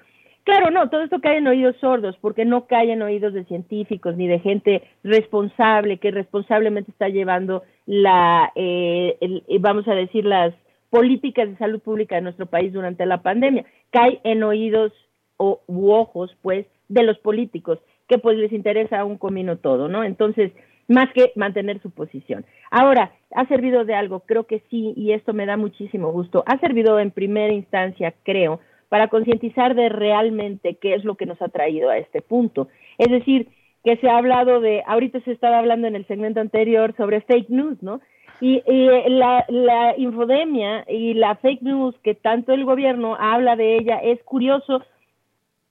Claro, no, todo esto cae en oídos sordos, porque no cae en oídos de científicos ni de gente responsable, que responsablemente está llevando la, eh, vamos a decir, las políticas de salud pública de nuestro país durante la pandemia. Cae en oídos o, u ojos, pues, de los políticos, que pues les interesa un comino todo, ¿no? Entonces, más que mantener su posición. Ahora, ¿ha servido de algo? Creo que sí, y esto me da muchísimo gusto. Ha servido en primera instancia, creo, para concientizar de realmente qué es lo que nos ha traído a este punto. Es decir, que se ha hablado de, ahorita se estaba hablando en el segmento anterior sobre fake news, ¿no? Y, la, la infodemia y la fake news que tanto el gobierno habla de ella es curioso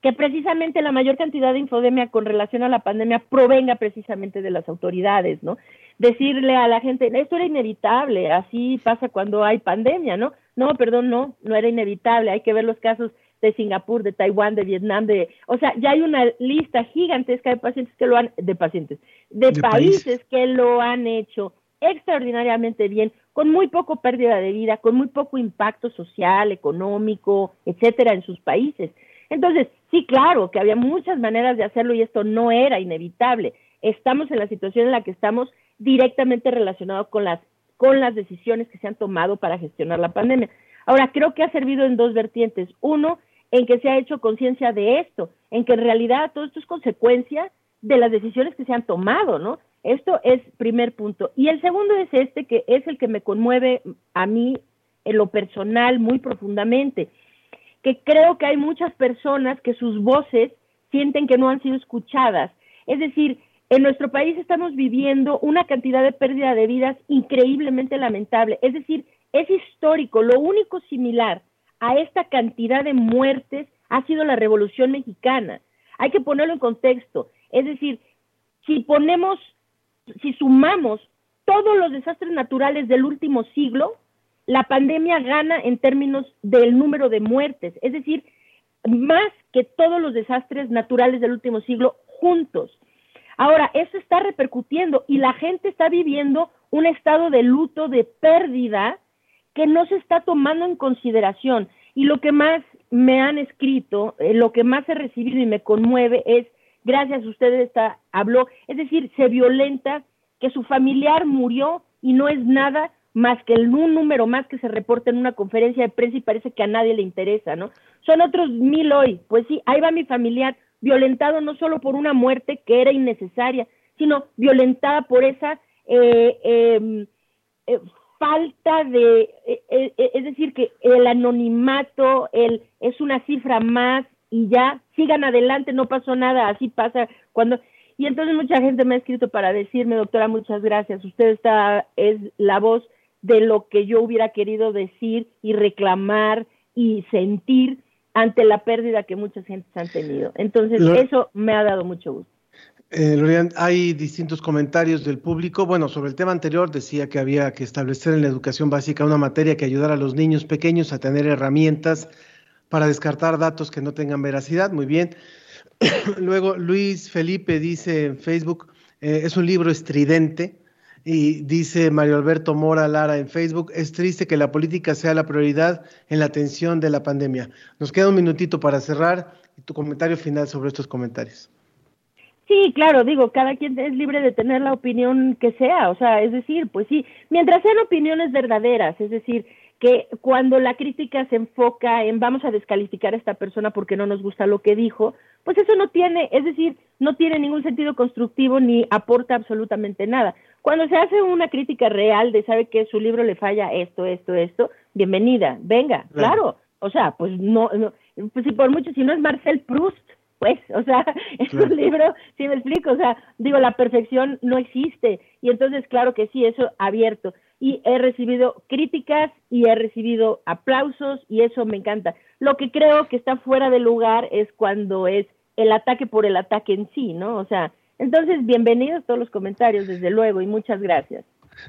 que precisamente la mayor cantidad de infodemia con relación a la pandemia provenga precisamente de las autoridades, ¿no? Decirle a la gente, esto era inevitable, así pasa cuando hay pandemia, ¿no? No, perdón, no, no era inevitable, hay que ver los casos de Singapur, de Taiwán, de Vietnam, de, o sea, ya hay una lista gigantesca de pacientes que lo han, de pacientes, de, De países, países. que lo han hecho extraordinariamente bien, con muy poco pérdida de vida, con muy poco impacto social, económico, etcétera, en sus países. Entonces, sí, claro, que había muchas maneras de hacerlo y esto no era inevitable. Estamos en la situación en la que estamos directamente relacionados con las, con las decisiones que se han tomado para gestionar la pandemia. Ahora, creo que ha servido en dos vertientes. Uno, en que se ha hecho conciencia de esto, en que en realidad todo esto es consecuencia de las decisiones que se han tomado, ¿no? Esto es primer punto. Y el segundo es este, que es el que me conmueve a mí en lo personal muy profundamente, que creo que hay muchas personas que sus voces sienten que no han sido escuchadas. Es decir, en nuestro país estamos viviendo una cantidad de pérdida de vidas increíblemente lamentable. Es decir, es histórico. Lo único similar a esta cantidad de muertes ha sido la Revolución Mexicana. Hay que ponerlo en contexto. Es decir, si ponemos, si sumamos todos los desastres naturales del último siglo, la pandemia gana en términos del número de muertes. Es decir, más que todos los desastres naturales del último siglo juntos. Ahora, eso está repercutiendo y la gente está viviendo un estado de luto, de pérdida, que no se está tomando en consideración. Y lo que más me han escrito, eh, lo que más he recibido y me conmueve es, gracias a ustedes está, habló, es decir, se violenta que su familiar murió y no es nada más que el, un número más que se reporta en una conferencia de prensa y parece que a nadie le interesa, ¿no? Son otros mil hoy, pues sí, ahí va mi familiar violentado no solo por una muerte que era innecesaria, sino violentada por esa eh, eh, eh, falta de, eh, eh, es decir, que el anonimato el, es una cifra más y ya sigan adelante, no pasó nada, así pasa cuando... Y entonces mucha gente me ha escrito para decirme, doctora, muchas gracias, usted está, es la voz de lo que yo hubiera querido decir y reclamar y sentir ante la pérdida que muchas gentes han tenido. Entonces, eso me ha dado mucho gusto. Eh, Lorian, hay distintos comentarios del público. Bueno, sobre el tema anterior decía que había que establecer en la educación básica una materia que ayudara a los niños pequeños a tener herramientas para descartar datos que no tengan veracidad. Muy bien. [COUGHS] Luego Luis Felipe dice en Facebook, eh, es un libro estridente. Y dice Mario Alberto Mora Lara en Facebook, es triste que la política sea la prioridad en la atención de la pandemia. Nos queda un minutito para cerrar y tu comentario final sobre estos comentarios. Sí, claro, digo, cada quien es libre de tener la opinión que sea, o sea, es decir, pues sí, mientras sean opiniones verdaderas, es decir, que cuando la crítica se enfoca en vamos a descalificar a esta persona porque no nos gusta lo que dijo, pues eso no tiene, es decir, no tiene ningún sentido constructivo ni aporta absolutamente nada. Cuando se hace una crítica real de sabe que su libro le falla esto, esto, esto, bienvenida, venga, Claro. claro, o sea, pues no, no pues si por mucho, si no es Marcel Proust, pues, [LAUGHS] o sea, es Claro. un libro, si me explico, o sea, digo, la perfección no existe. Y entonces, claro que sí, eso abierto. Y he recibido críticas y he recibido aplausos y eso me encanta. Lo que creo que está fuera de lugar es cuando es el ataque por el ataque en sí, ¿no? O sea, entonces, bienvenidos todos los comentarios, desde luego, y muchas gracias.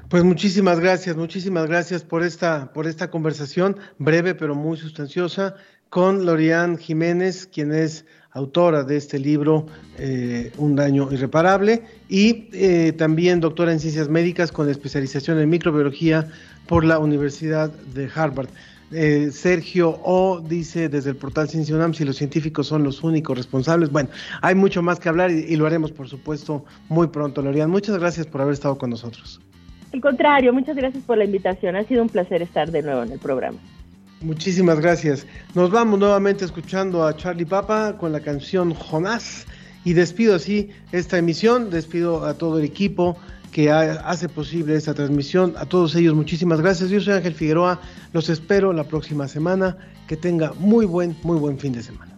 Pues muchísimas gracias, muchísimas gracias por esta, por esta conversación breve pero muy sustanciosa con Lorian Jiménez, quien es autora de este libro eh, Un daño irreparable y eh, también doctora en ciencias médicas con especialización en microbiología por la Universidad de Harvard. Eh, Sergio O dice desde el portal Ciencia UNAM si los científicos son los únicos responsables. Bueno, hay mucho más que hablar y, y lo haremos, por supuesto, muy pronto, Lorian. Muchas gracias por haber estado con nosotros. Al contrario, muchas gracias por la invitación. Ha sido un placer estar de nuevo en el programa. Muchísimas gracias. Nos vamos nuevamente escuchando a Charlie Papa con la canción Jonás y despido así esta emisión, despido a todo el equipo que ha- hace posible esta transmisión, a todos ellos muchísimas gracias. Yo soy Ángel Figueroa, los espero la próxima semana, que tenga muy buen, muy buen fin de semana.